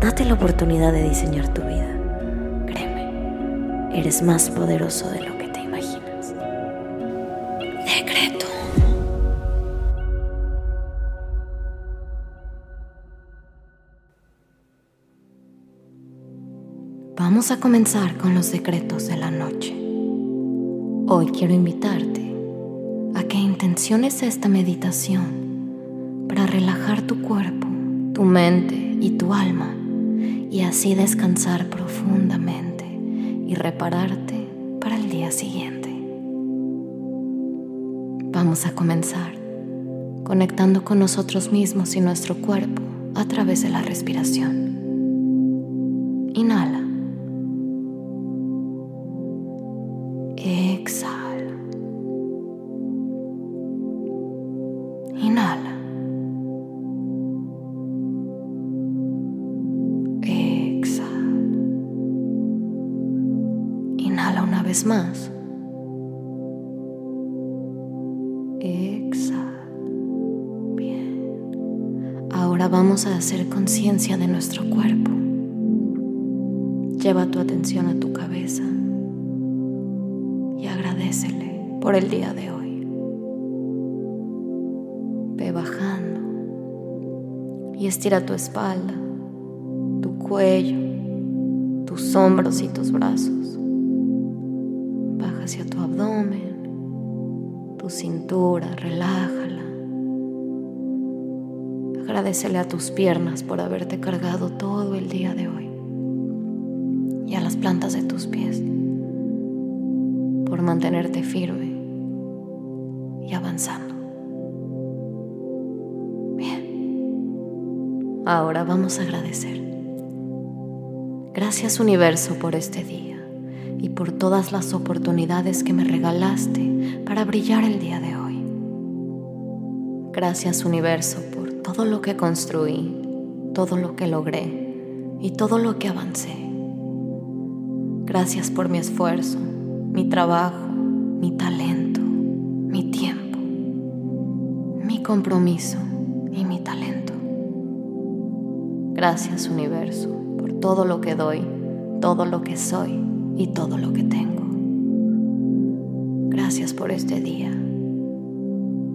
Date la oportunidad de diseñar tu vida. Créeme, eres más poderoso de lo que te imaginas. Decreto. Vamos a comenzar con los decretos de la noche. Hoy quiero invitarte a que intenciones esta meditación para relajar tu cuerpo, tu mente y tu alma y así descansar profundamente y repararte para el día siguiente. Vamos a comenzar conectando con nosotros mismos y nuestro cuerpo a través de la respiración. Inhala. Vez más. Exhala. Bien. Ahora vamos a hacer conciencia de nuestro cuerpo. Lleva tu atención a tu cabeza y agradecele por el día de hoy. Ve bajando y estira tu espalda, tu cuello, tus hombros y tus brazos. Hacia tu abdomen, tu cintura, relájala. Agradecele a tus piernas por haberte cargado todo el día de hoy y a las plantas de tus pies por mantenerte firme y avanzando. Bien, ahora vamos a agradecer. Gracias universo por este día y por todas las oportunidades que me regalaste para brillar el día de hoy. Gracias universo por todo lo que construí, todo lo que logré y todo lo que avancé. Gracias por mi esfuerzo, mi trabajo, mi talento, mi tiempo, mi compromiso y mi talento. Gracias universo por todo lo que doy, todo lo que soy y todo lo que tengo. Gracias por este día.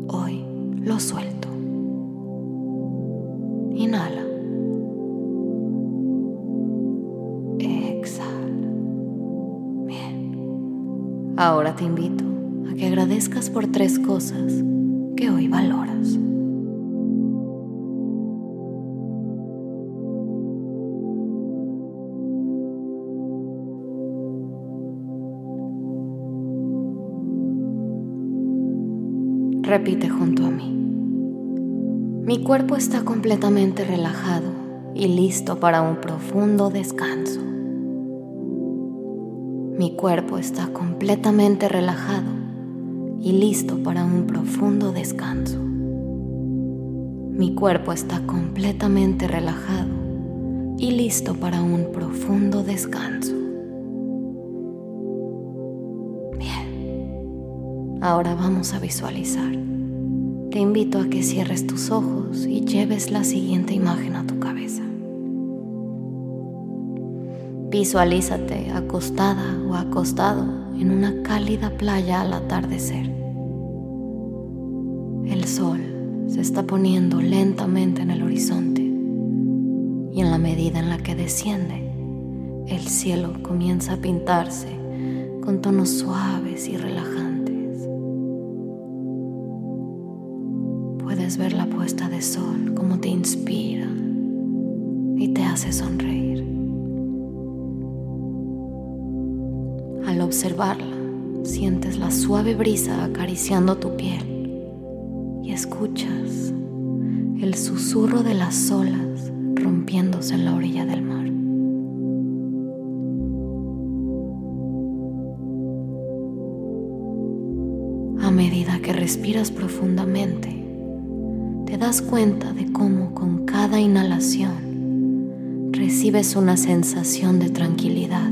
Hoy lo suelto. Inhala. Exhala. Bien. Ahora te invito a que agradezcas por tres cosas que hoy valoras. Repite junto a mí. Mi cuerpo está completamente relajado y listo para un profundo descanso. Mi cuerpo está completamente relajado y listo para un profundo descanso. Mi cuerpo está completamente relajado y listo para un profundo descanso. Ahora vamos a visualizar. Te invito a que cierres tus ojos y lleves la siguiente imagen a tu cabeza. Visualízate acostada o acostado en una cálida playa al atardecer. El sol se está poniendo lentamente en el horizonte y en la medida en la que desciende, el cielo comienza a pintarse con tonos suaves y relajantes. puedes ver la puesta de sol, como te inspira y te hace sonreír. Al observarla, sientes la suave brisa acariciando tu piel y escuchas el susurro de las olas rompiéndose en la orilla del mar. A medida que respiras profundamente, das cuenta de cómo con cada inhalación recibes una sensación de tranquilidad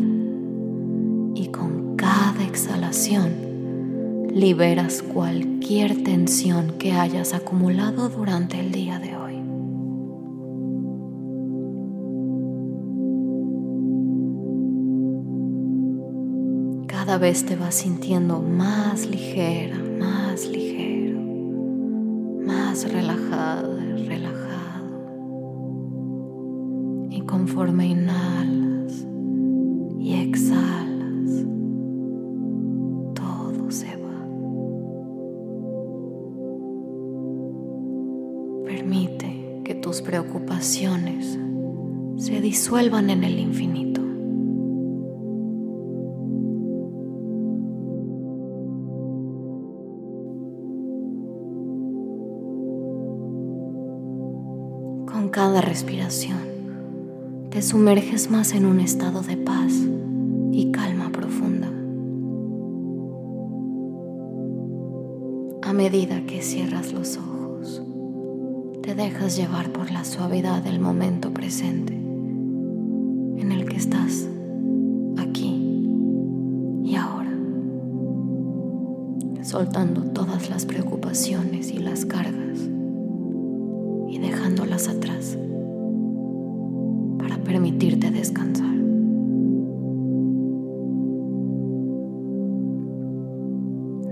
y con cada exhalación liberas cualquier tensión que hayas acumulado durante el día de hoy. Cada vez te vas sintiendo más ligera, más ligero, más relajada, relajado. Y conforme inhalas y exhalas, todo se va. Permite que tus preocupaciones se disuelvan en el infinito. Cada respiración te sumerges más en un estado de paz y calma profunda. A medida que cierras los ojos, te dejas llevar por la suavidad del momento presente en el que estás aquí y ahora, soltando todas las preocupaciones y las cargas dejándolas atrás para permitirte descansar.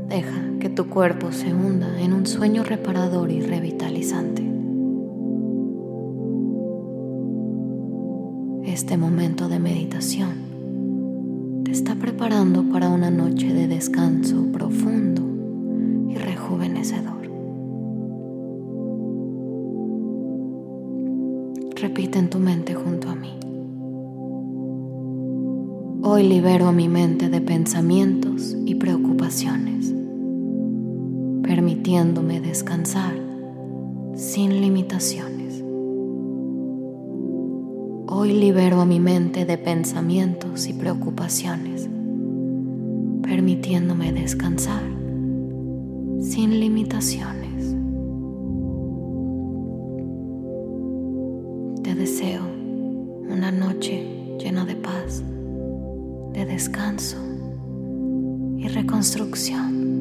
Deja que tu cuerpo se hunda en un sueño reparador y revitalizante. Este momento de meditación te está preparando para una noche de descanso profundo y rejuvenecedor. Repite en tu mente junto a mí. Hoy libero mi mente de pensamientos y preocupaciones, permitiéndome descansar sin limitaciones. Hoy libero a mi mente de pensamientos y preocupaciones, permitiéndome descansar sin limitaciones. Noche llena de paz, de descanso y reconstrucción.